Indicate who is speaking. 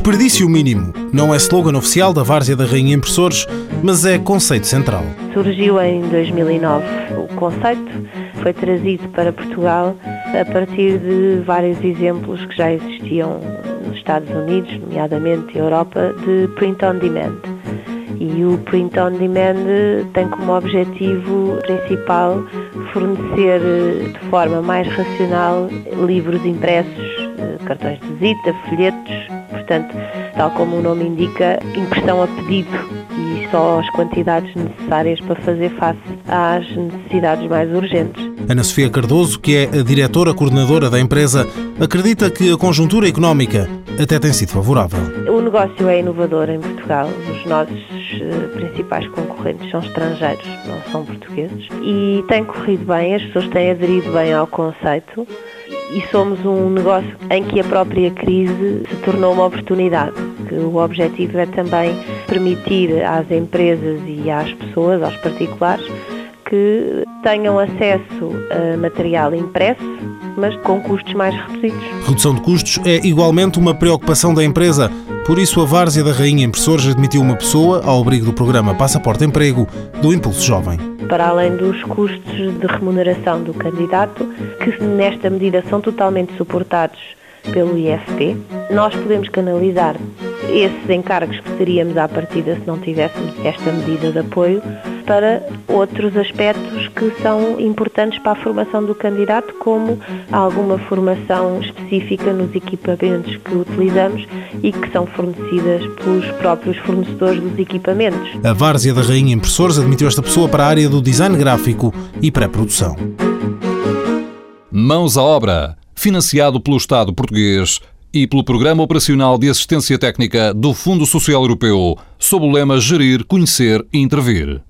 Speaker 1: Desperdício mínimo não é slogan oficial da Várzea da Rainha Impressores, mas é conceito central.
Speaker 2: Surgiu em 2009 o conceito, foi trazido para Portugal a partir de vários exemplos que já existiam nos Estados Unidos, nomeadamente Europa, de print on demand. E o print on demand tem como objetivo principal fornecer de forma mais racional livros impressos, cartões de visita, folhetos, portanto, tal como o nome indica, impressão a pedido e só as quantidades necessárias para fazer face às necessidades mais urgentes.
Speaker 1: Ana Sofia Cardoso, que é a diretora coordenadora da empresa, acredita que a conjuntura económica até tem sido favorável.
Speaker 2: O negócio é inovador em Portugal. Os nossos eh, principais concorrentes são estrangeiros, não são portugueses. E tem corrido bem, as pessoas têm aderido bem ao conceito e somos um negócio em que a própria crise se tornou uma oportunidade. O objetivo é também permitir às empresas e às pessoas, aos particulares, que tenham acesso a material impresso, mas com custos mais reduzidos.
Speaker 1: Redução de custos é igualmente uma preocupação da empresa. Por isso, a Várzea da Rainha Impressores admitiu uma pessoa ao abrigo do programa Passaporte Emprego do Impulso Jovem.
Speaker 2: Para além dos custos de remuneração do candidato, que nesta medida são totalmente suportados pelo IFP, nós podemos canalizar esses encargos que teríamos à partida se não tivéssemos esta medida de apoio para outros aspectos que são importantes para a formação do candidato, como alguma formação específica nos equipamentos que utilizamos e que são fornecidas pelos próprios fornecedores dos equipamentos.
Speaker 1: A Várzea da Rainha Impressores admitiu esta pessoa para a área do design gráfico e pré-produção.
Speaker 3: Mãos à obra, financiado pelo Estado português e pelo Programa Operacional de Assistência Técnica do Fundo Social Europeu, sob o lema Gerir, Conhecer e Intervir.